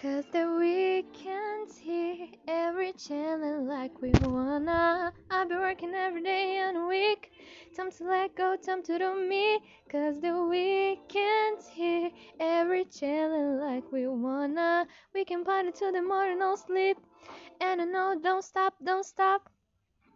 Cause the weekend's here, every channel like we wanna. I've been working every day and week. Time to let go, time to do me. Cause the weekend's here, every channel like we wanna. We can party till the morning, no sleep. And I know, don't stop, don't stop.